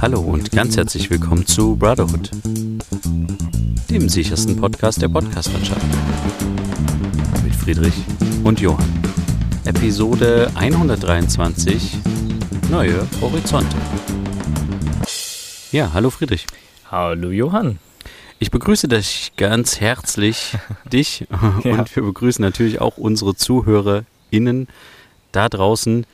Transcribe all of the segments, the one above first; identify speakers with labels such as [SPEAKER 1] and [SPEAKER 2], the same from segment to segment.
[SPEAKER 1] Hallo und ganz herzlich willkommen zu Brotherhood, dem sichersten Podcast der Podcastlandschaft. Mit Friedrich und Johann. Episode 123 Neue Horizonte. Ja, hallo Friedrich.
[SPEAKER 2] Hallo Johann.
[SPEAKER 1] Ich begrüße dich ganz herzlich, dich und
[SPEAKER 2] Ja.
[SPEAKER 1] wir begrüßen natürlich auch unsere ZuhörerInnen da draußen.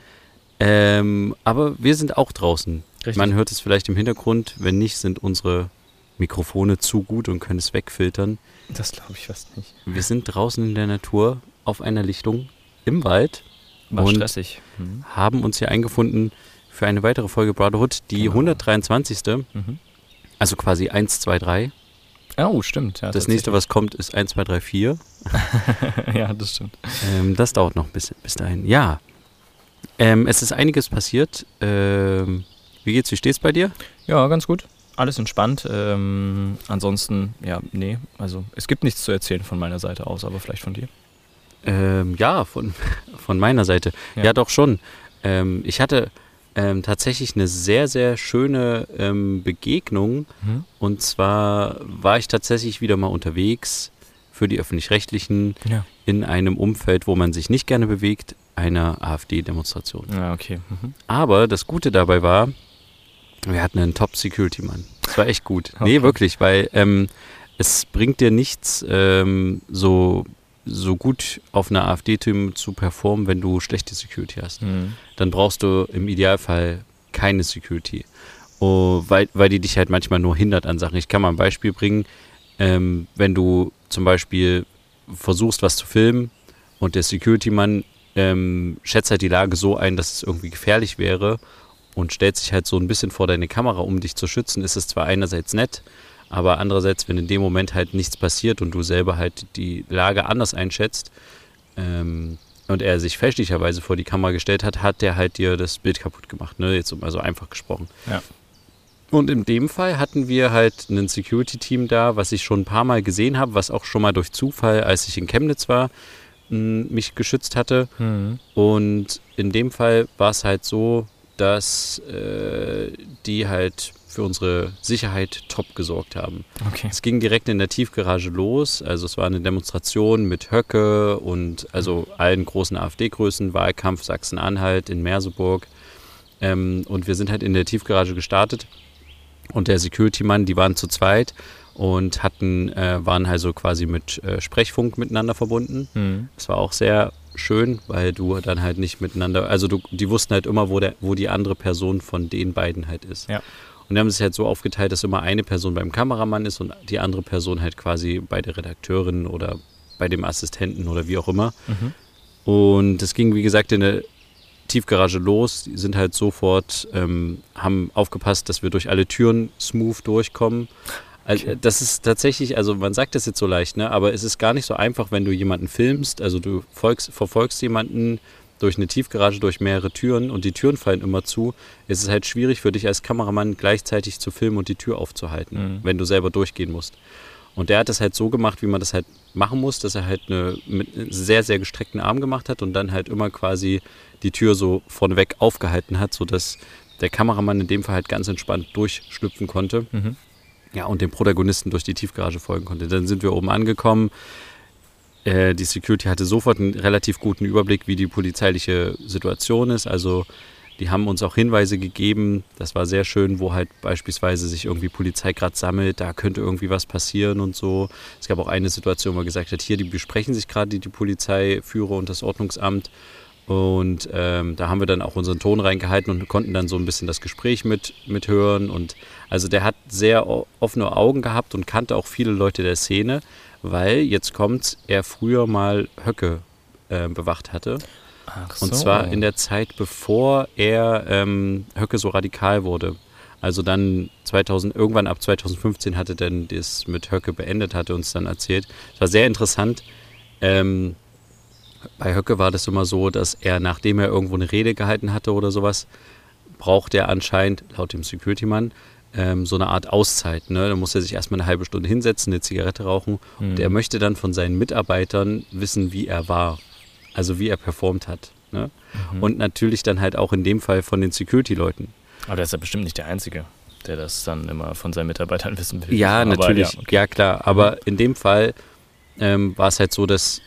[SPEAKER 1] Ähm, aber wir sind auch draußen.
[SPEAKER 2] Richtig.
[SPEAKER 1] Man hört es vielleicht im Hintergrund. Wenn nicht, sind unsere Mikrofone zu gut und können es wegfiltern.
[SPEAKER 2] Das glaube ich fast nicht.
[SPEAKER 1] Wir sind draußen in der Natur auf einer Lichtung im Wald
[SPEAKER 2] War
[SPEAKER 1] Und-
[SPEAKER 2] stressig. Mhm.
[SPEAKER 1] haben uns hier eingefunden für eine weitere Folge Brotherhood, die
[SPEAKER 2] Genau.
[SPEAKER 1] 123.
[SPEAKER 2] Mhm.
[SPEAKER 1] Also quasi 1, 2, 3.
[SPEAKER 2] Oh, stimmt. Ja,
[SPEAKER 1] Das nächste, was kommt, ist 1, 2, 3, 4.
[SPEAKER 2] was. ja, das stimmt.
[SPEAKER 1] Ähm, das dauert noch ein bisschen bis dahin. Ja. Ähm, es ist einiges passiert. Ähm, wie geht's? Wie steht's bei dir?
[SPEAKER 2] Ja, ganz gut. Alles entspannt. Ähm, ansonsten, ja, nee. Also, es gibt nichts zu erzählen von meiner Seite aus, aber vielleicht von dir.
[SPEAKER 1] Ähm, ja, von, von meiner Seite. Ja,
[SPEAKER 2] Ja.
[SPEAKER 1] doch schon. Ähm, ich hatte ähm, tatsächlich eine sehr, sehr schöne ähm, Begegnung.
[SPEAKER 2] Mhm.
[SPEAKER 1] Und zwar war ich tatsächlich wieder mal unterwegs für die öffentlich-rechtlichen
[SPEAKER 2] Ja.
[SPEAKER 1] in einem Umfeld, wo man sich nicht gerne bewegt, einer AfD-Demonstration.
[SPEAKER 2] Ja, okay. Mhm.
[SPEAKER 1] Aber das Gute dabei war, wir hatten einen Top-Security-Mann. Das war echt gut. Nee,
[SPEAKER 2] Okay.
[SPEAKER 1] wirklich, weil ähm, es bringt dir nichts, ähm, so, so gut auf einer AfD-Team zu performen, wenn du schlechte Security hast.
[SPEAKER 2] Mhm.
[SPEAKER 1] Dann brauchst du im Idealfall keine Security. Oh, weil, weil die dich halt manchmal nur hindert an Sachen. Ich kann mal ein Beispiel bringen. Ähm, wenn du zum Beispiel versuchst, was zu filmen und der Security-Mann ähm, schätzt halt die Lage so ein, dass es irgendwie gefährlich wäre und stellt sich halt so ein bisschen vor deine Kamera, um dich zu schützen, ist es zwar einerseits nett, aber andererseits, wenn in dem Moment halt nichts passiert und du selber halt die Lage anders einschätzt ähm, und er sich fälschlicherweise vor die Kamera gestellt hat, hat der halt dir das Bild kaputt gemacht, ne? Jetzt mal so einfach gesprochen.
[SPEAKER 2] Ja.
[SPEAKER 1] Und in dem Fall hatten wir halt ein Security-Team da, was ich schon ein paar Mal gesehen habe, was auch schon mal durch Zufall, als ich in Chemnitz war, mich geschützt hatte.
[SPEAKER 2] Mhm.
[SPEAKER 1] Und in dem Fall war es halt so, dass äh, die halt für unsere Sicherheit top gesorgt haben.
[SPEAKER 2] Okay.
[SPEAKER 1] Es ging direkt in der Tiefgarage los. Also es war eine Demonstration mit Höcke und also allen großen AfD-Größen, Wahlkampf Sachsen-Anhalt in Merseburg. Ähm, und wir sind halt in der Tiefgarage gestartet. Und der Security-Mann, die waren zu zweit und hatten, äh, waren also quasi mit äh, Sprechfunk miteinander verbunden.
[SPEAKER 2] Mhm.
[SPEAKER 1] Das war auch sehr schön, weil du dann halt nicht miteinander, also du, die wussten halt immer, wo, der, wo die andere Person von den beiden halt ist.
[SPEAKER 2] Ja.
[SPEAKER 1] Und die haben es halt so aufgeteilt, dass immer eine Person beim Kameramann ist und die andere Person halt quasi bei der Redakteurin oder bei dem Assistenten oder wie auch immer.
[SPEAKER 2] Mhm.
[SPEAKER 1] Und es ging, wie gesagt, in der Tiefgarage los. Die sind halt sofort, ähm, haben aufgepasst, dass wir durch alle Türen smooth durchkommen. Also. Das ist tatsächlich, also man sagt das jetzt so leicht, ne? aber es ist gar nicht so einfach, wenn du jemanden filmst. Also du folgst, verfolgst jemanden durch eine Tiefgarage, durch mehrere Türen und die Türen fallen immer zu. Es ist halt schwierig für dich als Kameramann gleichzeitig zu filmen und die Tür aufzuhalten,
[SPEAKER 2] Mhm.
[SPEAKER 1] wenn du selber durchgehen musst. Und der hat das halt so gemacht, wie man das halt machen muss, dass er halt eine, mit einem sehr, sehr gestreckten Arm gemacht hat und dann halt immer quasi die Tür so vorneweg aufgehalten hat, sodass der Kameramann in dem Fall halt ganz entspannt durchschlüpfen konnte.
[SPEAKER 2] Mhm.
[SPEAKER 1] Ja, und dem Protagonisten durch die Tiefgarage folgen konnte. Dann sind wir oben angekommen. Äh, die Security hatte sofort einen relativ guten Überblick, wie die polizeiliche Situation ist. Also die haben uns auch Hinweise gegeben. Das war sehr schön, wo halt beispielsweise sich irgendwie Polizei gerade sammelt. Da könnte irgendwie was passieren und so. Es gab auch eine Situation, wo er gesagt hat, hier, die besprechen sich gerade die, die Polizeiführer und das Ordnungsamt. Und ähm, da haben wir dann auch unseren Ton reingehalten und konnten dann so ein bisschen das Gespräch mit, mithören. Und also der hat sehr offene Augen gehabt und kannte auch viele Leute der Szene, weil jetzt kommt er früher mal Höcke äh, bewacht hatte.
[SPEAKER 2] Ach
[SPEAKER 1] Und
[SPEAKER 2] so.
[SPEAKER 1] zwar in der Zeit, bevor er ähm, Höcke so radikal wurde. Also dann 2000, irgendwann ab 2015 hatte dann das mit Höcke beendet, hatte uns dann erzählt. Es war sehr interessant. Ähm, bei Höcke war das immer so, dass er, nachdem er irgendwo eine Rede gehalten hatte oder sowas, braucht er anscheinend, laut dem Security-Mann, ähm, so eine Art Auszeit. Ne? Da muss er sich erstmal eine halbe Stunde hinsetzen, eine Zigarette rauchen.
[SPEAKER 2] Mhm.
[SPEAKER 1] Und er möchte dann von seinen Mitarbeitern wissen, wie er war. Also wie er performt hat. Ne?
[SPEAKER 2] Mhm.
[SPEAKER 1] Und natürlich dann halt auch in dem Fall von den Security-Leuten.
[SPEAKER 2] Aber der ist ja bestimmt nicht der Einzige. der das dann immer von seinen Mitarbeitern wissen will.
[SPEAKER 1] Ja,
[SPEAKER 2] Aber
[SPEAKER 1] natürlich,
[SPEAKER 2] ja,
[SPEAKER 1] ja,
[SPEAKER 2] okay.
[SPEAKER 1] klar. Aber in dem Fall ähm, war es halt so, dass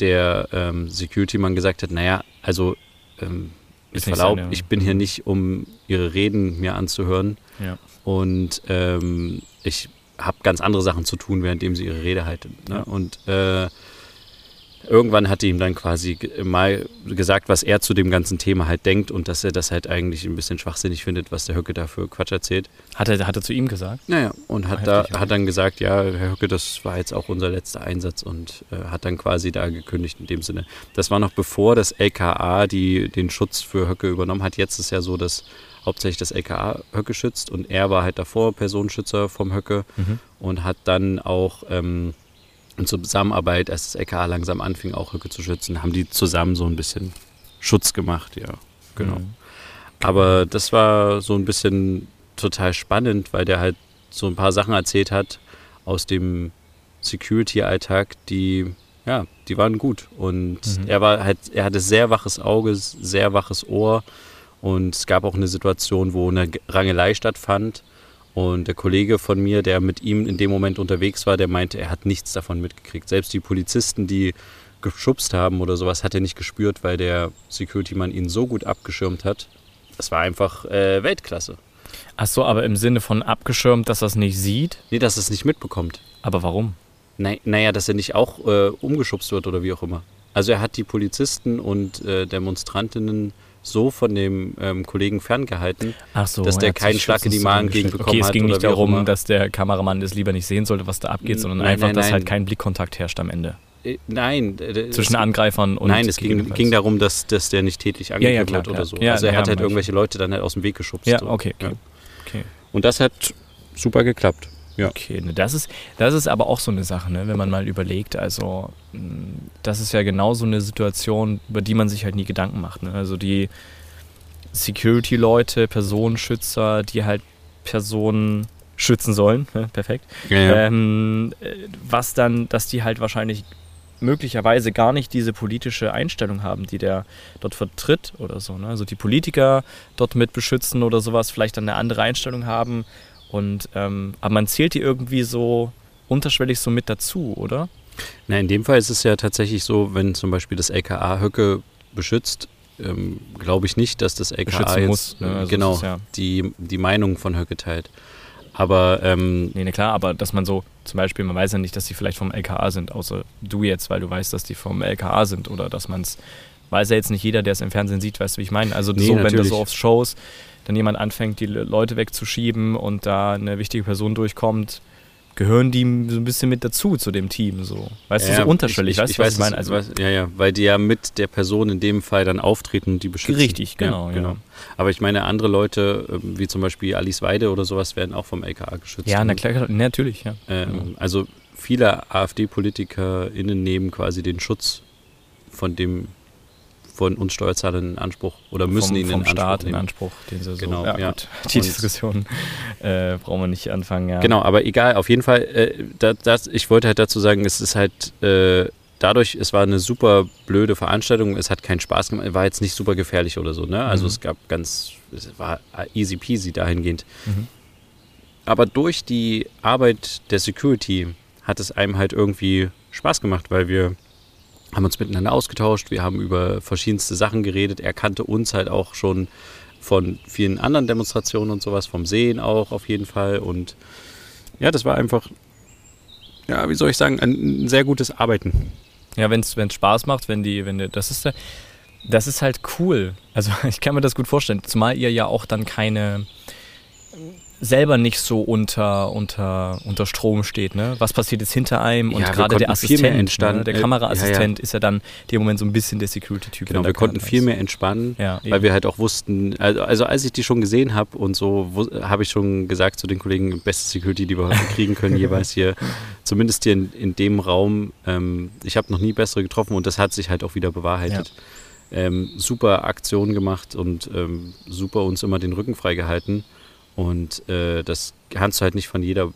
[SPEAKER 1] der ähm, Security-Mann gesagt hat, naja, also ähm, mit Verlaub,
[SPEAKER 2] seine-
[SPEAKER 1] ich bin hier nicht, um ihre Reden mir anzuhören
[SPEAKER 2] Ja.
[SPEAKER 1] Und ähm, ich habe ganz andere Sachen zu tun, währenddem sie ihre Rede halten. Ne?
[SPEAKER 2] Ja.
[SPEAKER 1] Und äh, irgendwann hat er ihm dann quasi mal gesagt, was er zu dem ganzen Thema halt denkt und dass er das halt eigentlich ein bisschen schwachsinnig findet, was der Höcke da für Quatsch erzählt.
[SPEAKER 2] Hat er, hat er zu ihm gesagt?
[SPEAKER 1] Naja, und hat,
[SPEAKER 2] Ah,
[SPEAKER 1] da, hat dann gesagt, ja, Herr Höcke, das war jetzt auch unser letzter Einsatz und äh, hat dann quasi da gekündigt in dem Sinne. Das war noch bevor das LKA die, den Schutz für Höcke übernommen hat. Jetzt ist ja so, dass hauptsächlich das LKA Höcke schützt und er war halt davor Personenschützer vom Höcke
[SPEAKER 2] Mhm.
[SPEAKER 1] und hat dann auch ähm, in Zusammenarbeit, als das LKA langsam anfing, auch Höcke zu schützen, haben die zusammen so ein bisschen Schutz gemacht, ja, genau.
[SPEAKER 2] Mhm.
[SPEAKER 1] Aber das war so ein bisschen total spannend, weil der halt so ein paar Sachen erzählt hat aus dem Security-Alltag, die, ja, die waren gut. Und
[SPEAKER 2] Mhm.
[SPEAKER 1] er war halt, er hatte sehr waches Auge, sehr waches Ohr. Und es gab auch eine Situation, wo eine Rangelei stattfand. Und der Kollege von mir, der mit ihm in dem Moment unterwegs war, der meinte, er hat nichts davon mitgekriegt. Selbst die Polizisten, die geschubst haben oder sowas, hat er nicht gespürt, weil der Security-Mann ihn so gut abgeschirmt hat. Das war einfach äh, Weltklasse.
[SPEAKER 2] Ach so, aber im Sinne von abgeschirmt, dass er es nicht sieht?
[SPEAKER 1] Nee, dass er es nicht mitbekommt.
[SPEAKER 2] Aber warum?
[SPEAKER 1] Nei- Naja, dass er nicht auch äh, umgeschubst wird oder wie auch immer. Also er hat die Polizisten und äh, Demonstrantinnen so von dem ähm, Kollegen ferngehalten.
[SPEAKER 2] So,
[SPEAKER 1] Dass der
[SPEAKER 2] er
[SPEAKER 1] keinen Schlag in die Magengegend
[SPEAKER 2] zurückgestellt.
[SPEAKER 1] bekommen
[SPEAKER 2] Okay, es
[SPEAKER 1] hat
[SPEAKER 2] ging
[SPEAKER 1] oder
[SPEAKER 2] nicht darum, dass der Kameramann das lieber nicht sehen sollte, was da abgeht, sondern
[SPEAKER 1] Nein,
[SPEAKER 2] einfach,
[SPEAKER 1] nein,
[SPEAKER 2] dass halt
[SPEAKER 1] nein.
[SPEAKER 2] kein Blickkontakt herrscht am Ende.
[SPEAKER 1] Äh, nein.
[SPEAKER 2] Zwischen
[SPEAKER 1] es,
[SPEAKER 2] Angreifern und
[SPEAKER 1] Nein, es ging, ging darum, dass, dass der nicht tätlich
[SPEAKER 2] ja,
[SPEAKER 1] angegriffen
[SPEAKER 2] klar,
[SPEAKER 1] wird oder
[SPEAKER 2] ja.
[SPEAKER 1] so.
[SPEAKER 2] Ja,
[SPEAKER 1] also er
[SPEAKER 2] ja,
[SPEAKER 1] hat halt irgendwelche Leute dann halt aus dem Weg geschubst.
[SPEAKER 2] Ja,
[SPEAKER 1] so.
[SPEAKER 2] okay, okay.
[SPEAKER 1] Ja.
[SPEAKER 2] okay.
[SPEAKER 1] Und das hat super geklappt. Ja.
[SPEAKER 2] Okay, ne, das ist, das ist aber auch so eine Sache, ne, wenn man mal überlegt. Also, mh, das ist ja genau so eine Situation, über die man sich halt nie Gedanken macht. Ne? Also die Security-Leute, Personenschützer, die halt Personen schützen sollen, ne? perfekt.
[SPEAKER 1] Ja, ja.
[SPEAKER 2] Ähm, äh, was dann, dass die halt wahrscheinlich möglicherweise gar nicht diese politische Einstellung haben, die der dort vertritt oder so. Ne? Also die Politiker dort mit beschützen oder sowas, vielleicht dann eine andere Einstellung haben. Und ähm, aber man zählt die irgendwie so unterschwellig so mit dazu, oder?
[SPEAKER 1] Na, in dem Fall ist es ja tatsächlich so, wenn zum Beispiel das LKA Höcke beschützt, ähm, glaube ich nicht, dass das LKA jetzt
[SPEAKER 2] muss, ne?
[SPEAKER 1] äh,
[SPEAKER 2] Also
[SPEAKER 1] genau
[SPEAKER 2] es ist ja-
[SPEAKER 1] die, die Meinung von Höcke teilt. Aber ähm,
[SPEAKER 2] Nee, ne, klar, aber dass man so, zum Beispiel, man weiß ja nicht, dass die vielleicht vom LKA sind, außer du jetzt, weil du weißt, dass die vom LKA sind oder dass man es, weiß ja jetzt nicht jeder, der es im Fernsehen sieht, weißt du, wie ich meine? Also
[SPEAKER 1] Nee,
[SPEAKER 2] so, wenn
[SPEAKER 1] natürlich.
[SPEAKER 2] so auf Shows dann jemand anfängt, die Le- Leute wegzuschieben und da eine wichtige Person durchkommt, gehören die so ein bisschen mit dazu zu dem Team, so. Weißt du,
[SPEAKER 1] ja,
[SPEAKER 2] so unterschwellig,
[SPEAKER 1] ich,
[SPEAKER 2] weißt du, was
[SPEAKER 1] weiß,
[SPEAKER 2] ich meine? Also,
[SPEAKER 1] weiß, ja, ja, weil die ja mit der Person in dem Fall dann auftreten und die beschützen.
[SPEAKER 2] Richtig, genau, ja.
[SPEAKER 1] Aber ich meine, andere Leute, ähm, wie zum Beispiel Alice Weide oder sowas, werden auch vom LKA geschützt.
[SPEAKER 2] ja, na klar, natürlich, ja.
[SPEAKER 1] Ähm, also viele AfD-PolitikerInnen nehmen quasi den Schutz von dem von uns Steuerzahlern in Anspruch oder müssen
[SPEAKER 2] vom,
[SPEAKER 1] ihn
[SPEAKER 2] vom
[SPEAKER 1] in
[SPEAKER 2] Staat
[SPEAKER 1] Anspruch
[SPEAKER 2] in
[SPEAKER 1] nehmen.
[SPEAKER 2] Anspruch, den sie so.
[SPEAKER 1] Genau,
[SPEAKER 2] ja,
[SPEAKER 1] ja.
[SPEAKER 2] gut. Die
[SPEAKER 1] Und-
[SPEAKER 2] Diskussion äh, brauchen wir nicht anfangen, ja.
[SPEAKER 1] Genau, aber egal, auf jeden Fall, äh, da, das, ich wollte halt dazu sagen, es ist halt äh, dadurch, es war eine super blöde Veranstaltung, es hat keinen Spaß gemacht, war jetzt nicht super gefährlich oder so, ne? Also
[SPEAKER 2] Mhm.
[SPEAKER 1] es gab ganz, es war easy peasy dahingehend.
[SPEAKER 2] Mhm.
[SPEAKER 1] Aber durch die Arbeit der Security hat es einem halt irgendwie Spaß gemacht, weil wir haben uns miteinander ausgetauscht, wir haben über verschiedenste Sachen geredet. Er kannte uns halt auch schon von vielen anderen Demonstrationen und sowas, vom Sehen auch auf jeden Fall. Und ja, das war einfach, ja, wie soll ich sagen, ein, sehr gutes Arbeiten.
[SPEAKER 2] Ja, wenn es Spaß macht, wenn die, wenn die, das ist das ist halt cool. Also ich kann mir das gut vorstellen, zumal ihr ja auch dann keine selber nicht so unter, unter, unter Strom steht, ne? Was passiert jetzt hinter einem? Und
[SPEAKER 1] Ja,
[SPEAKER 2] gerade der Assistent,
[SPEAKER 1] entspannen.
[SPEAKER 2] ne? der
[SPEAKER 1] Äh,
[SPEAKER 2] Kameraassistent ist ja dann in dem Moment so ein bisschen der Security-Typ.
[SPEAKER 1] Genau, wir konnten viel
[SPEAKER 2] ist.
[SPEAKER 1] mehr entspannen.
[SPEAKER 2] Ja,
[SPEAKER 1] Weil
[SPEAKER 2] eben.
[SPEAKER 1] wir halt auch wussten, also, also als ich die schon gesehen habe und so, habe ich schon gesagt zu den Kollegen, beste Security, die wir heute kriegen können, jeweils hier, zumindest hier in, in dem Raum. Ähm, ich habe noch nie bessere getroffen und das hat sich halt auch wieder bewahrheitet. Ähm, super Aktion gemacht und ähm, super uns immer den Rücken freigehalten. Und äh, das kannst du halt nicht von jeder,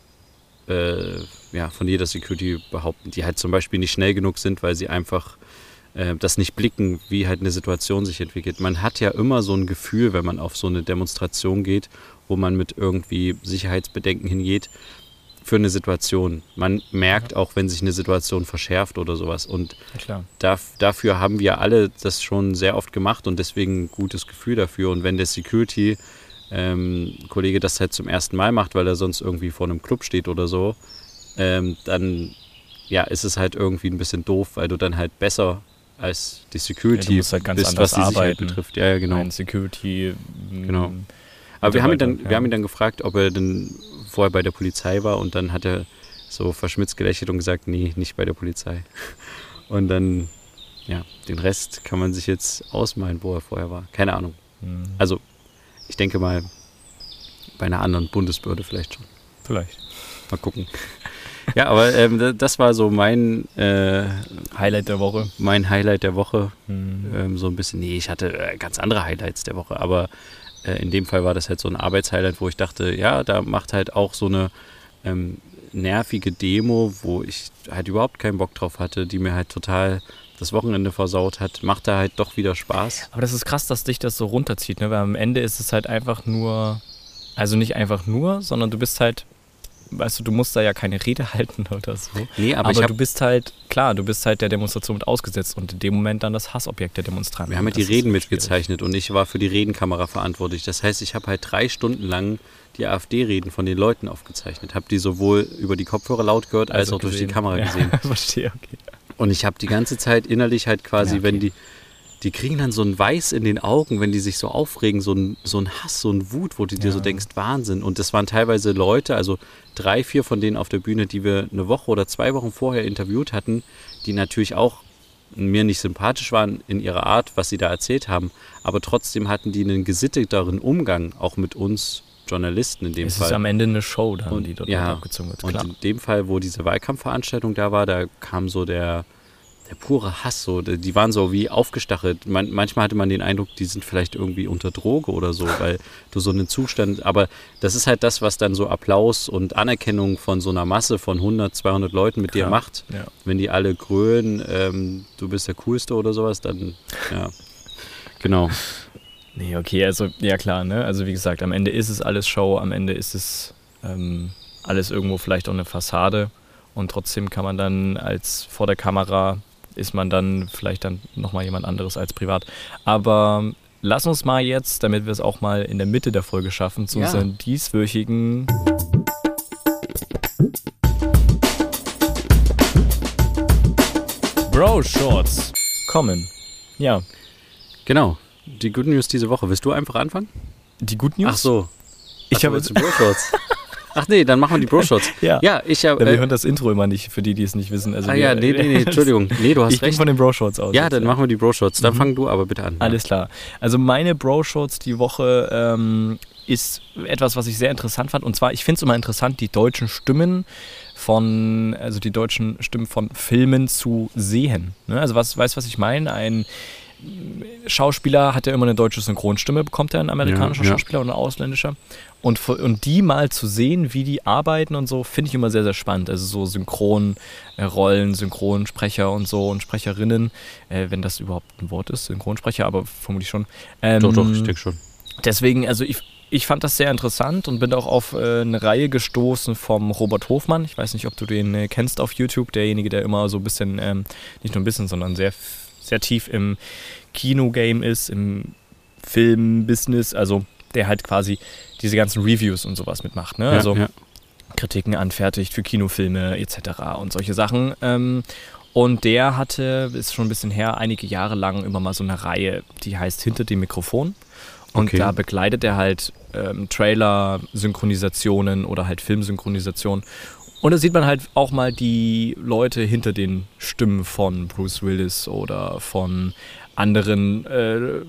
[SPEAKER 1] äh, ja, von jeder Security behaupten, die halt zum Beispiel nicht schnell genug sind, weil sie einfach äh, das nicht blicken, wie halt eine Situation sich entwickelt. Man hat ja immer so ein Gefühl, wenn man auf so eine Demonstration geht, wo man mit irgendwie Sicherheitsbedenken hingeht, für eine Situation. Man merkt ja. auch, wenn sich eine Situation verschärft oder sowas. Und da, dafür haben wir alle das schon sehr oft gemacht und deswegen ein gutes Gefühl dafür. Und wenn der Security ähm, Kollege das halt zum ersten Mal macht, weil er sonst irgendwie vor einem Club steht oder so, ähm, dann ja, ist es halt irgendwie ein bisschen doof, weil du dann halt besser als die Security
[SPEAKER 2] ja, halt bist, was die arbeiten. Sicherheit
[SPEAKER 1] betrifft. Ja, ja genau.
[SPEAKER 2] Ein Security.
[SPEAKER 1] Genau. Aber wir haben, ihn dann, ja. wir haben ihn dann gefragt, ob er denn vorher bei der Polizei war und dann hat er so verschmitzt gelächelt und gesagt, nee, nicht bei der Polizei. Und dann, ja, den Rest kann man sich jetzt ausmalen, wo er vorher war. Keine Ahnung. Mhm. Also, ich denke mal, bei einer anderen Bundesbehörde vielleicht schon.
[SPEAKER 2] Vielleicht.
[SPEAKER 1] Mal gucken. Ja, aber ähm, das war so mein äh,
[SPEAKER 2] Highlight der Woche.
[SPEAKER 1] Mein Highlight der Woche. Mhm. Ähm, so ein bisschen, nee, ich hatte äh, ganz andere Highlights der Woche, aber äh, in dem Fall war das halt so ein Arbeitshighlight, wo ich dachte, ja, da macht halt auch so eine ähm, nervige Demo, wo ich halt überhaupt keinen Bock drauf hatte, die mir halt total das Wochenende versaut hat, macht da halt doch wieder Spaß.
[SPEAKER 2] Aber das ist krass, dass dich das so runterzieht, ne? weil am Ende ist es halt einfach nur, also nicht einfach nur, sondern du bist halt weißt du, du musst da ja keine Rede halten oder so.
[SPEAKER 1] Nee, aber,
[SPEAKER 2] aber du bist halt, klar, du bist halt der Demonstration mit ausgesetzt und in dem Moment dann das Hassobjekt der Demonstranten.
[SPEAKER 1] Wir haben halt die Reden mitgezeichnet und ich war für die Redenkamera verantwortlich. Das heißt, ich habe halt drei Stunden lang die AfD-Reden von den Leuten aufgezeichnet. Habe die sowohl über die Kopfhörer laut gehört, als also auch gesehen. durch die Kamera gesehen.
[SPEAKER 2] Ja, verstehe, okay.
[SPEAKER 1] Und ich habe die ganze Zeit innerlich halt quasi, ja, okay. wenn die die kriegen dann so ein Weiß in den Augen, wenn die sich so aufregen, so ein, so ein Hass, so ein Wut, wo du ja. dir so denkst, Wahnsinn. Und das waren teilweise Leute, also drei, vier von denen auf der Bühne, die wir eine Woche oder zwei Wochen vorher interviewt hatten, die natürlich auch mir nicht sympathisch waren in ihrer Art, was sie da erzählt haben, aber trotzdem hatten die einen gesitteteren Umgang, auch mit uns Journalisten in dem
[SPEAKER 2] es
[SPEAKER 1] Fall.
[SPEAKER 2] Es ist am Ende eine Show, dann,
[SPEAKER 1] und,
[SPEAKER 2] die dort
[SPEAKER 1] ja,
[SPEAKER 2] abgezogen wird.
[SPEAKER 1] Klar. Und in dem Fall, wo diese Wahlkampfveranstaltung da war, da kam so der der pure Hass, so, die waren so wie aufgestachelt. Man, manchmal hatte man den Eindruck, die sind vielleicht irgendwie unter Droge oder so, weil du so einen Zustand, aber das ist halt das, was dann so Applaus und Anerkennung von so einer Masse von 100, 200 Leuten mit Klar, dir macht. Ja. Wenn die alle grölen, ähm, du bist der Coolste oder sowas, dann, ja, genau.
[SPEAKER 2] Nee, okay, also, ja klar, ne, also wie gesagt, am Ende ist es alles Show, am Ende ist es ähm, alles irgendwo vielleicht auch eine Fassade und trotzdem kann man dann als vor der Kamera ist man dann vielleicht dann nochmal jemand anderes als privat. Aber lass uns mal jetzt, damit wir es auch mal in der Mitte der Folge schaffen, zu ja. unseren dieswöchigen Bro Shorts kommen. Ja.
[SPEAKER 1] Genau. Die Good News diese Woche. Willst du einfach anfangen?
[SPEAKER 2] Die Good News?
[SPEAKER 1] Ach so.
[SPEAKER 2] Ich habe jetzt
[SPEAKER 1] Bro Shorts. Ach nee, dann machen wir die Bro-Shots.
[SPEAKER 2] ja.
[SPEAKER 1] ja, ich habe.
[SPEAKER 2] Ja, wir äh, hören das Intro immer nicht, für die, die es nicht wissen. Also
[SPEAKER 1] ah ja, nee, nee, nee, Entschuldigung. Nee, du hast
[SPEAKER 2] ich
[SPEAKER 1] recht.
[SPEAKER 2] Ich von den Bro-Shots aus.
[SPEAKER 1] Ja, jetzt, dann ja. machen wir die Bro-Shots. Dann mhm. fang du aber bitte an.
[SPEAKER 2] Alles klar. Also meine Bro-Shots die Woche ähm, ist etwas, was ich sehr interessant fand. Und zwar, ich finde es immer interessant, die deutschen Stimmen von, also die deutschen Stimmen von Filmen zu sehen. Ne? Also was, weißt du, was ich meine? Ein Schauspieler hat ja immer eine deutsche Synchronstimme, bekommt er ein amerikanischer ja, ja. Schauspieler oder ein ausländischer. Und, und die mal zu sehen, wie die arbeiten und so, finde ich immer sehr, sehr spannend. Also so Synchronrollen, Synchronsprecher und so und Sprecherinnen, äh, wenn das überhaupt ein Wort ist, Synchronsprecher, aber vermutlich schon.
[SPEAKER 1] Ähm, doch, doch, ich denke schon.
[SPEAKER 2] Deswegen, also ich, ich fand das sehr interessant und bin auch auf äh, eine Reihe gestoßen vom Robert Hofmann. Ich weiß nicht, ob du den äh, kennst auf YouTube, derjenige, der immer so ein bisschen, ähm, nicht nur ein bisschen, sondern sehr, sehr tief im Kinogame ist, im Filmbusiness. Also der halt quasi diese ganzen Reviews und sowas mitmacht. Ne? Also ja. Kritiken anfertigt für Kinofilme etc. und solche Sachen. Ähm, und der hatte, ist schon ein bisschen her, einige Jahre lang immer mal so eine Reihe, die heißt Hinter dem Mikrofon. Und okay. da begleitet er halt ähm, Trailer-Synchronisationen oder halt Filmsynchronisationen. Und da sieht man halt auch mal die Leute hinter den Stimmen von Bruce Willis oder von anderen äh,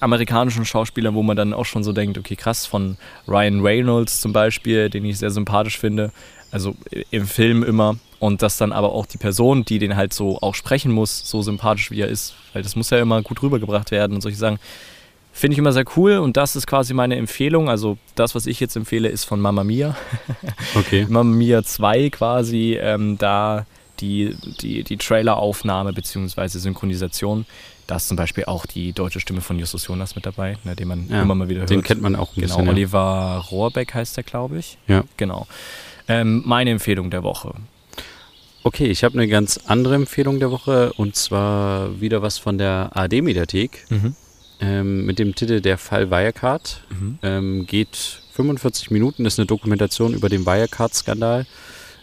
[SPEAKER 2] amerikanischen Schauspielern, wo man dann auch schon so denkt, okay, krass, von Ryan Reynolds zum Beispiel, den ich sehr sympathisch finde, also im Film immer. Und dass dann aber auch die Person, die den halt so auch sprechen muss, so sympathisch wie er ist, weil das muss ja immer gut rübergebracht werden und solche Sachen, finde ich immer sehr cool. Und das ist quasi meine Empfehlung. Also das, was ich jetzt empfehle, ist von Mamma Mia.
[SPEAKER 1] Okay.
[SPEAKER 2] Mamma Mia 2 quasi. Ähm, da die, die, die Traileraufnahme bzw. Synchronisation. Da ist zum Beispiel auch die deutsche Stimme von Justus Jonas mit dabei, ne, den man
[SPEAKER 1] Ja,
[SPEAKER 2] immer mal wieder hört.
[SPEAKER 1] Den kennt man auch ein
[SPEAKER 2] Genau,
[SPEAKER 1] bisschen.
[SPEAKER 2] Oliver Rohrbeck heißt der, glaube ich.
[SPEAKER 1] Ja.
[SPEAKER 2] Genau. Ähm, meine Empfehlung der Woche.
[SPEAKER 1] Okay, ich habe eine ganz andere Empfehlung der Woche und zwar wieder was von der AD-Mediathek ähm, mit dem Titel Der Fall Wirecard.
[SPEAKER 2] Mhm.
[SPEAKER 1] Ähm, geht 45 Minuten, ist eine Dokumentation über den Wirecard-Skandal,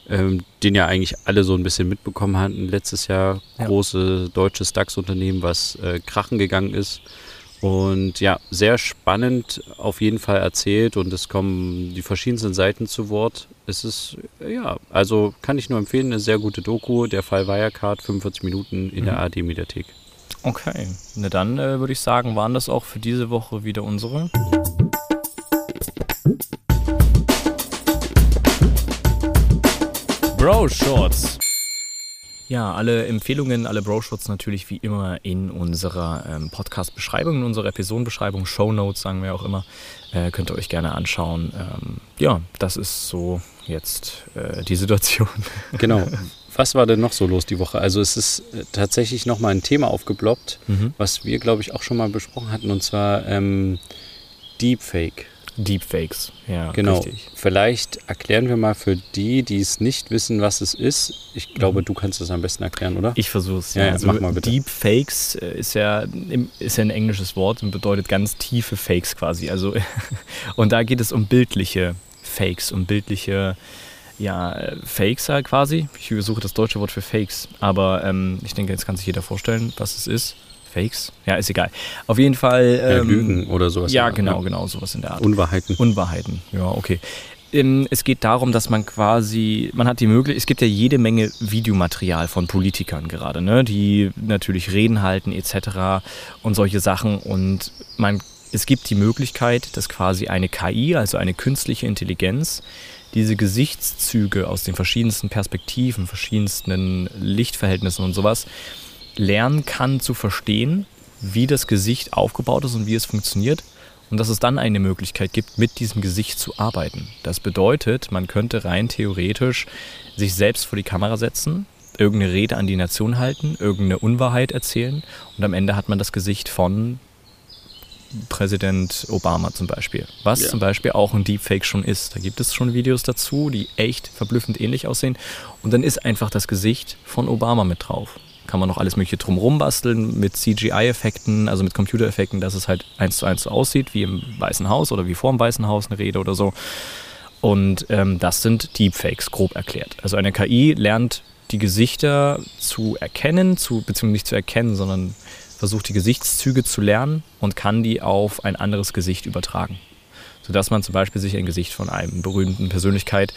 [SPEAKER 1] ähm, den ja eigentlich alle so ein bisschen mitbekommen hatten. Letztes Jahr
[SPEAKER 2] Ja.
[SPEAKER 1] große deutsches DAX-Unternehmen, was äh, krachen gegangen ist. Und ja, sehr spannend auf jeden Fall erzählt und es kommen die verschiedensten Seiten zu Wort. Es ist, äh, ja, also kann ich nur empfehlen, eine sehr gute Doku. Der Fall Wirecard, 45 Minuten in der
[SPEAKER 2] Mhm.
[SPEAKER 1] AD-Mediathek.
[SPEAKER 2] Okay, na dann äh, würde ich sagen, waren das auch für diese Woche wieder unsere. Bro Shorts. Ja, alle Empfehlungen, alle Bro-Shorts natürlich wie immer in unserer ähm, Podcast-Beschreibung, in unserer Episodenbeschreibung, Shownotes sagen wir auch immer. Äh, könnt ihr euch gerne anschauen. Ähm, ja, das ist so jetzt äh, die Situation.
[SPEAKER 1] Genau. Was war denn noch so los die Woche? Also es ist äh, tatsächlich nochmal ein Thema aufgeploppt,
[SPEAKER 2] Mhm.
[SPEAKER 1] was wir, glaube ich, auch schon mal besprochen hatten, und zwar ähm, Deepfake.
[SPEAKER 2] Deepfakes, ja,
[SPEAKER 1] Genau.
[SPEAKER 2] richtig.
[SPEAKER 1] Vielleicht erklären wir mal für die, die es nicht wissen, was es ist. Ich glaube,
[SPEAKER 2] Mhm.
[SPEAKER 1] du kannst es am besten erklären, oder?
[SPEAKER 2] Ich versuche es.
[SPEAKER 1] Ja, ja, mach mal bitte.
[SPEAKER 2] Deepfakes äh, ist ja, ist ja ein englisches Wort und bedeutet ganz tiefe Fakes quasi. Also, und da geht es um bildliche Fakes, um bildliche äh, Fakes halt quasi. Ich suche das deutsche Wort für Fakes, aber ähm, ich denke, jetzt kann sich jeder vorstellen, was es ist. Fakes? Ja, ist egal. Auf jeden Fall.
[SPEAKER 1] Äh,
[SPEAKER 2] Ähm,
[SPEAKER 1] Lügen oder sowas.
[SPEAKER 2] Ja, genau, genau, sowas in der Art.
[SPEAKER 1] Unwahrheiten.
[SPEAKER 2] Unwahrheiten, ja, okay. Ähm, Es geht darum, dass man quasi, man hat die Möglichkeit, es gibt ja jede Menge Videomaterial von Politikern gerade, ne, die natürlich Reden halten etc. und solche Sachen und man, es gibt die Möglichkeit, dass quasi eine KI, also eine künstliche Intelligenz, diese Gesichtszüge aus den verschiedensten Perspektiven, verschiedensten Lichtverhältnissen und sowas lernen kann zu verstehen, wie das Gesicht aufgebaut ist und wie es funktioniert und dass es dann eine Möglichkeit gibt, mit diesem Gesicht zu arbeiten. Das bedeutet, man könnte rein theoretisch sich selbst vor die Kamera setzen, irgendeine Rede an die Nation halten, irgendeine Unwahrheit erzählen und am Ende hat man das Gesicht von Präsident Obama zum Beispiel. Was
[SPEAKER 1] Ja.
[SPEAKER 2] zum Beispiel auch ein Deepfake schon ist. Da gibt es schon Videos dazu, die echt verblüffend ähnlich aussehen. Und dann ist einfach das Gesicht von Obama mit drauf. Kann man noch alles mögliche drumrum basteln mit CGI-Effekten, also mit Computereffekten, dass es halt eins zu eins so aussieht, wie im Weißen Haus oder wie vor dem Weißen Haus eine Rede oder so. Und ähm, das sind Deepfakes, grob erklärt. Also eine KI lernt die Gesichter zu erkennen, zu, beziehungsweise nicht zu erkennen, sondern versucht die Gesichtszüge zu lernen und kann die auf ein anderes Gesicht übertragen. Sodass man zum Beispiel sich ein Gesicht von einem berühmten Persönlichkeit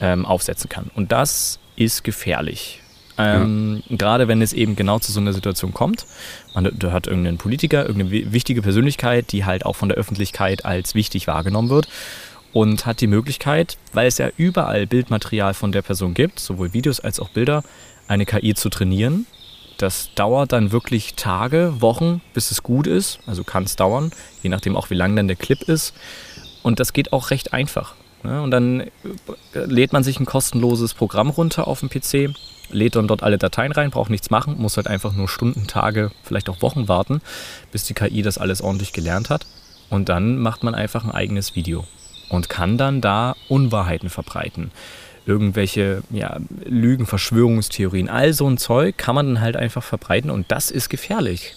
[SPEAKER 2] ähm, aufsetzen kann. Und das ist gefährlich. Ähm, Gerade wenn es eben genau zu so einer Situation kommt. Man da hat irgendeinen Politiker, irgendeine wi- wichtige Persönlichkeit, die halt auch von der Öffentlichkeit als wichtig wahrgenommen wird und hat die Möglichkeit, weil es ja überall Bildmaterial von der Person gibt, sowohl Videos als auch Bilder, eine KI zu trainieren. Das dauert dann wirklich Tage, Wochen, bis es gut ist. Also kann es dauern, je nachdem auch wie lang dann der Clip ist. Und das geht auch recht einfach. ne? Und dann äh, lädt man sich ein kostenloses Programm runter auf dem PC, lädt dann dort alle Dateien rein, braucht nichts machen, muss halt einfach nur Stunden, Tage, vielleicht auch Wochen warten, bis die KI das alles ordentlich gelernt hat. Und dann macht man einfach ein eigenes Video und kann dann da Unwahrheiten verbreiten. Irgendwelche ja, Lügen, Verschwörungstheorien, all so ein Zeug kann man dann halt einfach verbreiten und das ist gefährlich.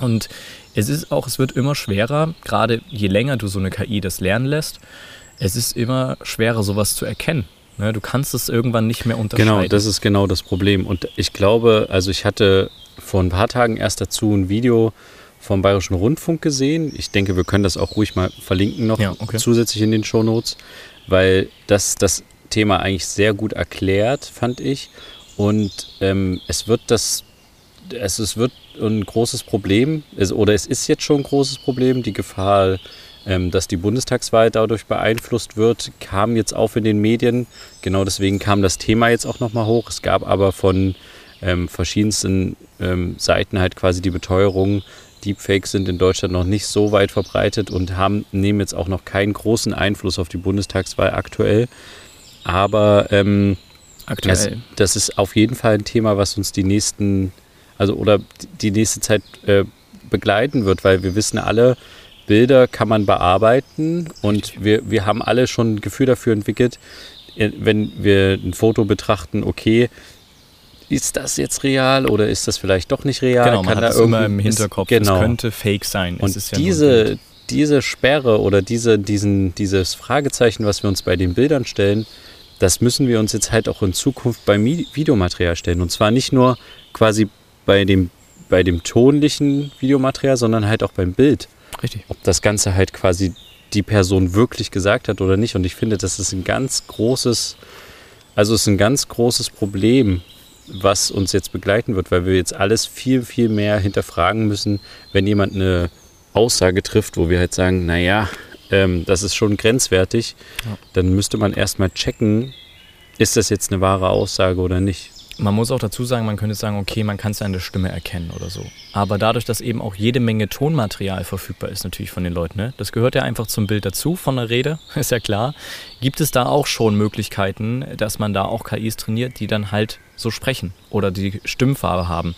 [SPEAKER 2] Und es ist auch, es wird immer schwerer, gerade je länger du so eine KI das lernen lässt, es ist immer schwerer, sowas zu erkennen. Ne, Du kannst es irgendwann nicht mehr unterscheiden.
[SPEAKER 1] Genau, das ist genau das Problem. Und ich glaube, also ich hatte vor ein paar Tagen erst dazu ein Video vom Bayerischen Rundfunk gesehen. Ich denke, wir können das auch ruhig mal verlinken noch
[SPEAKER 2] Ja, okay.
[SPEAKER 1] zusätzlich in den Shownotes, weil das das Thema eigentlich sehr gut erklärt, fand ich. Und ähm, es wird das, es, es wird ein großes Problem, es, oder es ist jetzt schon ein großes Problem, die Gefahr, ähm, dass die Bundestagswahl dadurch beeinflusst wird, kam jetzt auf in den Medien. Genau deswegen kam das Thema jetzt auch nochmal hoch. Es gab aber von ähm, verschiedensten ähm, Seiten halt quasi die Beteuerung, Deepfakes sind in Deutschland noch nicht so weit verbreitet und haben, nehmen jetzt auch noch keinen großen Einfluss auf die Bundestagswahl aktuell. Aber ähm,
[SPEAKER 2] aktuell.
[SPEAKER 1] Das, das ist auf jeden Fall ein Thema, was uns die nächsten, also oder die nächste Zeit äh, begleiten wird, weil wir wissen alle, Bilder kann man bearbeiten und wir, wir haben alle schon ein Gefühl dafür entwickelt, äh, wenn wir ein Foto betrachten, okay, ist das jetzt real oder ist das vielleicht doch nicht real?
[SPEAKER 2] Genau, man
[SPEAKER 1] kann
[SPEAKER 2] hat
[SPEAKER 1] da
[SPEAKER 2] immer im Hinterkopf,
[SPEAKER 1] Ist, genau.
[SPEAKER 2] es könnte fake sein.
[SPEAKER 1] Und
[SPEAKER 2] ja
[SPEAKER 1] diese, diese Sperre oder diese, diesen, dieses Fragezeichen, was wir uns bei den Bildern stellen, das müssen wir uns jetzt halt auch in Zukunft beim Videomaterial stellen. Und zwar nicht nur quasi bei dem, bei dem tonlichen Videomaterial, sondern halt auch beim Bild.
[SPEAKER 2] Richtig.
[SPEAKER 1] Ob das Ganze halt quasi die Person wirklich gesagt hat oder nicht. Und ich finde, das ist ein ganz großes, also es ist ein ganz großes Problem, was uns jetzt begleiten wird, weil wir jetzt alles viel, viel mehr hinterfragen müssen, wenn jemand eine Aussage trifft, wo wir halt sagen, naja, ähm, das ist schon grenzwertig,
[SPEAKER 2] Ja.
[SPEAKER 1] dann müsste man erstmal checken, ist das jetzt eine wahre Aussage oder nicht.
[SPEAKER 2] Man muss auch dazu sagen, man könnte sagen, okay, man kann seine Stimme erkennen oder so. Aber dadurch, dass eben auch jede Menge Tonmaterial verfügbar ist, natürlich von den Leuten, ne? das gehört ja einfach zum Bild dazu, von der Rede, ist ja klar, gibt es da auch schon Möglichkeiten, dass man da auch KIs trainiert, die dann halt so sprechen oder die Stimmfarbe haben.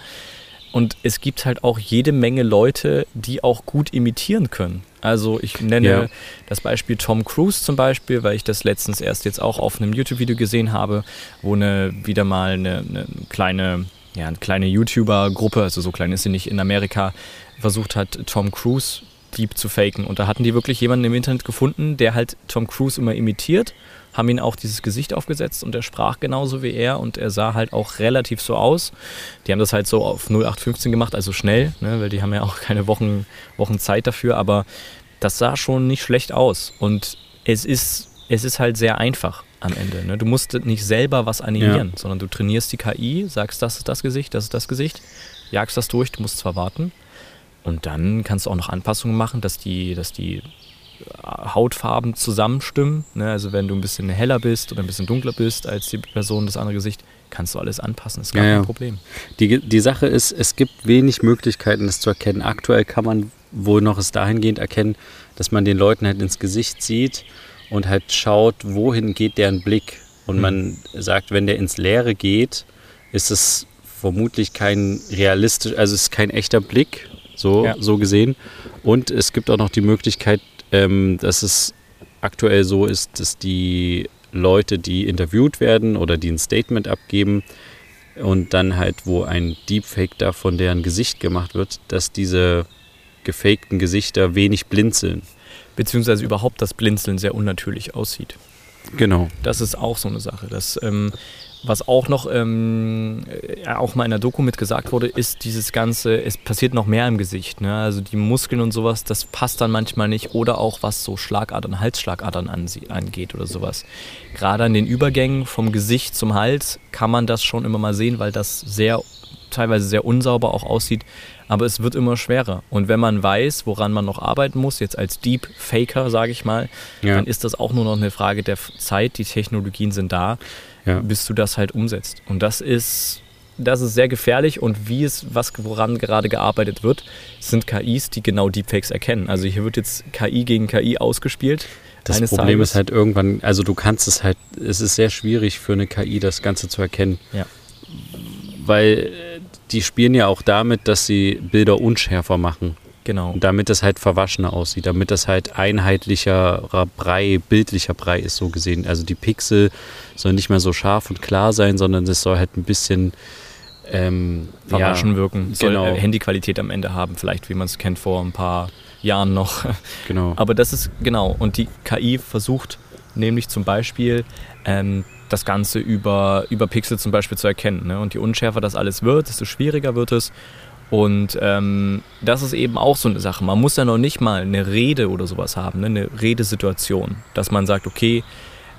[SPEAKER 2] Und es gibt halt auch jede Menge Leute, die auch gut imitieren können. Also ich nenne
[SPEAKER 1] Ja.
[SPEAKER 2] das Beispiel Tom Cruise zum Beispiel, weil ich das letztens erst jetzt auch auf einem YouTube-Video gesehen habe, wo eine wieder mal eine, eine kleine, ja, eine kleine YouTuber-Gruppe, also so klein ist sie nicht in Amerika, versucht hat, Tom Cruise Deep zu faken. Und da hatten die wirklich jemanden im Internet gefunden, der halt Tom Cruise immer imitiert, haben ihn auch dieses Gesicht aufgesetzt und er sprach genauso wie er und er sah halt auch relativ so aus. Die haben das halt so auf 0815 gemacht, also schnell, ne, weil die haben ja auch keine Wochen, Wochen Zeit dafür, aber das sah schon nicht schlecht aus. Und es ist, es ist halt sehr einfach am Ende. Ne? Du musst nicht selber was animieren, sondern du trainierst die KI, sagst, das ist das Gesicht, das ist das Gesicht, jagst das durch, du musst zwar warten. Und dann kannst du auch noch Anpassungen machen, dass die, dass die Hautfarben zusammenstimmen. Ne? Also wenn du ein bisschen heller bist oder ein bisschen dunkler bist als die Person, das andere Gesicht, kannst du alles anpassen. ist gar
[SPEAKER 1] Ja,
[SPEAKER 2] kein. Problem.
[SPEAKER 1] Die, die Sache ist, es gibt wenig Möglichkeiten, das zu erkennen. Aktuell kann man wohl noch es dahingehend erkennen, dass man den Leuten halt ins Gesicht sieht und halt schaut, wohin geht deren Blick. Und
[SPEAKER 2] Mhm.
[SPEAKER 1] man sagt, wenn der ins Leere geht, ist es vermutlich kein realistisch, also es ist kein echter Blick, so,
[SPEAKER 2] Ja.
[SPEAKER 1] so gesehen. Und es gibt auch noch die Möglichkeit, ähm, dass es aktuell so ist, dass die Leute, die interviewt werden oder die ein Statement abgeben und dann halt, wo ein Deepfake da von deren Gesicht gemacht wird, dass diese gefakten Gesichter wenig blinzeln.
[SPEAKER 2] Beziehungsweise überhaupt das Blinzeln sehr unnatürlich aussieht.
[SPEAKER 1] Genau.
[SPEAKER 2] Das ist auch so eine Sache. Das, ähm, was auch noch ähm, äh, auch mal in der Doku mit gesagt wurde, ist dieses Ganze, es passiert noch mehr im Gesicht. Ne? Also die Muskeln und sowas, das passt dann manchmal nicht. Oder auch was so Schlagadern, Halsschlagadern angeht oder sowas. Gerade an den Übergängen vom Gesicht zum Hals kann man das schon immer mal sehen, weil das sehr teilweise sehr unsauber auch aussieht, aber es wird immer schwerer. Und wenn man weiß, woran man noch arbeiten muss, jetzt als Deep Faker, sage ich mal,
[SPEAKER 1] Ja.
[SPEAKER 2] dann ist das auch nur noch eine Frage der Zeit. Die Technologien sind da,
[SPEAKER 1] Ja.
[SPEAKER 2] bis du das halt umsetzt. Und das ist, das ist sehr gefährlich. Und wie es, was, woran gerade gearbeitet wird, sind KIs, die genau Deepfakes erkennen. Also hier wird jetzt KI gegen KI ausgespielt.
[SPEAKER 1] Das Problem
[SPEAKER 2] Tages.
[SPEAKER 1] ist halt irgendwann, also du kannst es halt, es ist sehr schwierig für eine KI, das Ganze zu erkennen.
[SPEAKER 2] Ja.
[SPEAKER 1] Weil die spielen ja auch damit, dass sie Bilder unschärfer machen.
[SPEAKER 2] Genau.
[SPEAKER 1] Und damit das halt verwaschener aussieht, damit das halt einheitlicherer Brei, bildlicher Brei ist, so gesehen. Also die Pixel sollen nicht mehr so scharf und klar sein, sondern es soll halt ein bisschen ähm,
[SPEAKER 2] Verwaschen
[SPEAKER 1] ja,
[SPEAKER 2] wirken. Soll
[SPEAKER 1] genau.
[SPEAKER 2] äh, Handyqualität am Ende haben, vielleicht wie man es kennt vor ein paar Jahren noch.
[SPEAKER 1] Genau.
[SPEAKER 2] Aber das ist genau. Und die KI versucht nämlich zum Beispiel ähm, das Ganze über, über Pixel zum Beispiel zu erkennen. Ne? Und je unschärfer das alles wird, desto schwieriger wird es. Und ähm, das ist eben auch so eine Sache. Man muss ja noch nicht mal eine Rede oder sowas haben, ne? eine Redesituation, dass man sagt, okay,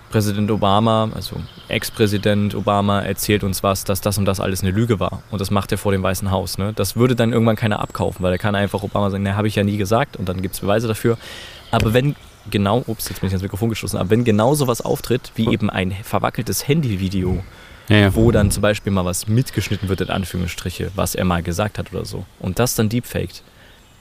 [SPEAKER 2] Präsident Obama, also Ex-Präsident Obama erzählt uns was, dass das und das alles eine Lüge war. Und das macht er vor dem Weißen Haus. Ne? Das würde dann irgendwann keiner abkaufen, weil er kann einfach Obama sagen, ne, habe ich ja nie gesagt und dann gibt es Beweise dafür. Aber wenn genau, ups, jetzt bin ich ans Mikrofon gestoßen, aber wenn genau sowas auftritt, wie eben ein verwackeltes Handyvideo,
[SPEAKER 1] ja, ja.
[SPEAKER 2] wo dann zum Beispiel mal was mitgeschnitten wird, in Anführungsstriche, was er mal gesagt hat oder so, und das dann deepfaked,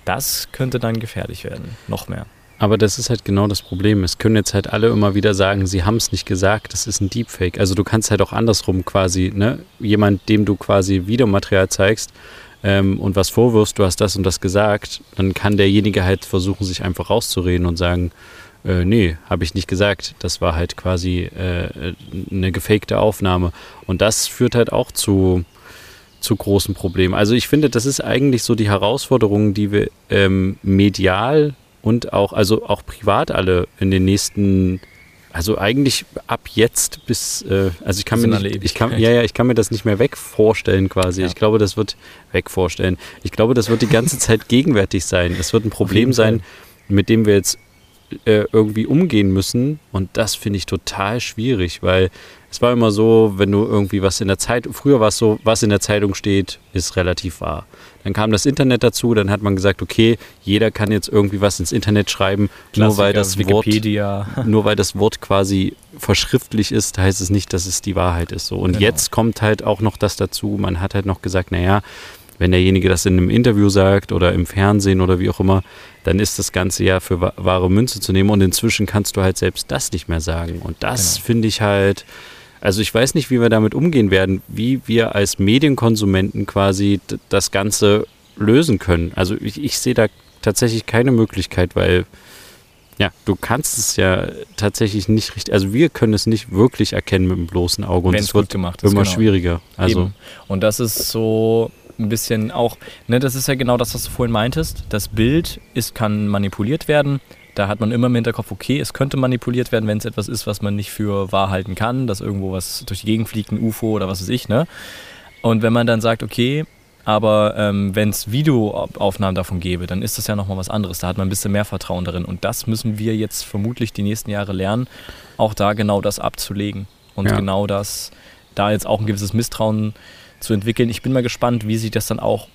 [SPEAKER 2] das könnte dann gefährlich werden. Noch mehr.
[SPEAKER 1] Aber das ist halt genau das Problem. Es können jetzt halt alle immer wieder sagen, sie haben es nicht gesagt, das ist ein Deepfake. Also du kannst halt auch andersrum quasi, ne, jemand, dem du quasi Videomaterial zeigst ähm, und was vorwirfst, du hast das und das gesagt, dann kann derjenige halt versuchen, sich einfach rauszureden und sagen, äh, nee, habe ich nicht gesagt. Das war halt quasi äh, eine gefakte Aufnahme. Und das führt halt auch zu, zu großen Problemen. Also ich finde, das ist eigentlich so die Herausforderung, die wir ähm, medial und auch, also auch privat alle in den nächsten also eigentlich ab jetzt bis, äh, also ich kann mir nicht, ich kann, ja, ja, ich kann mir das nicht mehr weg vorstellen quasi. Ja. Ich glaube, das wird weg vorstellen. Ich glaube, das wird die ganze Zeit gegenwärtig sein. Es wird ein Problem sein, mit dem wir jetzt äh, irgendwie umgehen müssen. Und das finde ich total schwierig, weil es war immer so, wenn du irgendwie was in der Zeitung, früher war es so, was in der Zeitung steht, ist relativ wahr. Dann kam das Internet dazu, dann hat man gesagt, okay, jeder kann jetzt irgendwie was ins Internet schreiben, Klassiker, nur weil das Wikipedia. Wort, nur weil das Wort quasi verschriftlich ist, heißt es nicht, dass es die Wahrheit ist. So. Und genau. jetzt kommt halt auch noch das dazu, man hat halt noch gesagt, naja, wenn derjenige das in einem Interview sagt oder im Fernsehen oder wie auch immer, dann ist das Ganze ja für wahre Münze zu nehmen und inzwischen kannst du halt selbst das nicht mehr sagen. Und das genau. finde ich halt, also ich weiß nicht, wie wir damit umgehen werden, wie wir als Medienkonsumenten quasi das Ganze lösen können. Also ich, ich sehe da tatsächlich keine Möglichkeit, weil ja, du kannst es ja tatsächlich nicht richtig, also wir können es nicht wirklich erkennen mit dem bloßen Auge und es wird gemacht ist, immer genau. schwieriger. Also Eben.
[SPEAKER 2] und das ist so ein bisschen auch, ne, das ist ja genau das, was du vorhin meintest. Das Bild ist, kann manipuliert werden. Da hat man immer im Hinterkopf, okay, es könnte manipuliert werden, wenn es etwas ist, was man nicht für wahr halten kann, dass irgendwo was durch die Gegend fliegt, ein UFO oder was weiß ich, ne? Und wenn man dann sagt, okay, aber ähm, wenn es Videoaufnahmen davon gäbe, dann ist das ja nochmal was anderes. Da hat man ein bisschen mehr Vertrauen darin. Und das müssen wir jetzt vermutlich die nächsten Jahre lernen, auch da genau das abzulegen. Und ja. genau das, da jetzt auch ein gewisses Misstrauen zu entwickeln. Ich bin mal gespannt, wie sich das dann auch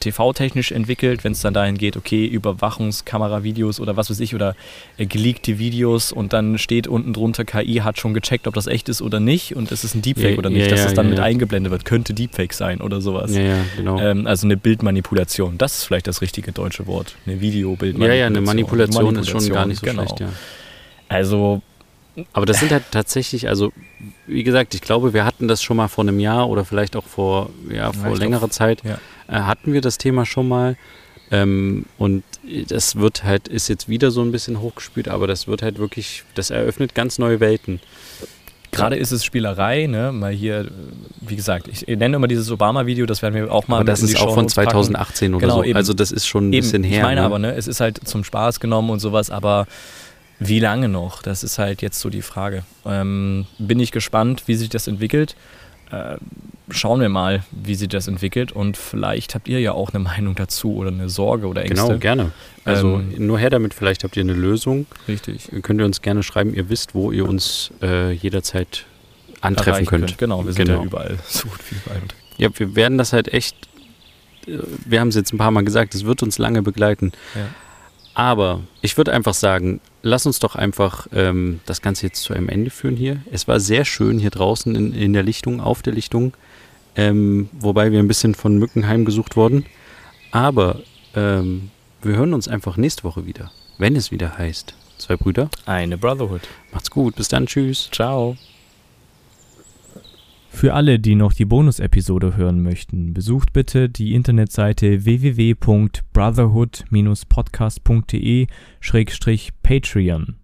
[SPEAKER 2] TV-technisch entwickelt, wenn es dann dahin geht, okay, Überwachungskameravideos oder was weiß ich, oder äh, geleakte Videos und dann steht unten drunter, KI hat schon gecheckt, ob das echt ist oder nicht und es ist ein Deepfake ja, oder nicht, ja, dass ja, es dann mit eingeblendet wird, könnte Deepfake sein oder sowas.
[SPEAKER 1] Genau.
[SPEAKER 2] Ähm, also eine Bildmanipulation, das ist vielleicht das richtige deutsche Wort, eine Videobildmanipulation.
[SPEAKER 1] Ja, ja, eine Manipulation, Manipulation ist schon gar nicht so genau. schlecht, ja.
[SPEAKER 2] Also
[SPEAKER 1] aber das sind halt tatsächlich, also wie gesagt, ich glaube, wir hatten das schon mal vor einem Jahr oder vielleicht auch vor, ja, vor längerer Zeit, ja. Äh, hatten wir das Thema schon mal. Ähm, und das wird halt, ist jetzt wieder so ein bisschen hochgespült, aber das wird halt wirklich, das eröffnet ganz neue Welten.
[SPEAKER 2] Gerade ist es Spielerei, ne? Mal hier, wie gesagt, ich nenne immer dieses Obama-Video, das werden wir auch mal. Aber
[SPEAKER 1] das ist auch von 2018 packen. oder genau, so.
[SPEAKER 2] Eben, also das ist schon ein eben, bisschen her. Ich meine ne? aber, ne, es ist halt zum Spaß genommen und sowas, aber wie lange noch? Das ist halt jetzt so die Frage. Ähm, bin ich gespannt, wie sich das entwickelt. Äh, schauen wir mal, wie sich das entwickelt und vielleicht habt ihr ja auch eine Meinung dazu oder eine Sorge oder Ängste.
[SPEAKER 1] Genau, gerne. Also ähm, nur her damit, vielleicht habt ihr eine Lösung.
[SPEAKER 2] Richtig.
[SPEAKER 1] Könnt ihr uns gerne schreiben, ihr wisst, wo ihr uns äh, jederzeit antreffen könnt. könnt.
[SPEAKER 2] Genau, wir sind genau. ja überall so gut wie überall.
[SPEAKER 1] Ja, wir werden das halt echt, äh, wir haben es jetzt ein paar Mal gesagt, es wird uns lange begleiten. Ja. Aber ich würde einfach sagen, lass uns doch einfach ähm, das Ganze jetzt zu einem Ende führen hier. Es war sehr schön hier draußen in, in der Lichtung, auf der Lichtung, ähm, wobei wir ein bisschen von Mücken heimgesucht wurden. Aber ähm, wir hören uns einfach nächste Woche wieder, wenn es wieder heißt. Zwei Brüder.
[SPEAKER 2] Eine Brotherhood.
[SPEAKER 1] Macht's gut, bis dann, tschüss.
[SPEAKER 2] Ciao.
[SPEAKER 3] Für alle, die noch die Bonus-Episode hören möchten, besucht bitte die Internetseite www.brotherhood-podcast.de-patreon.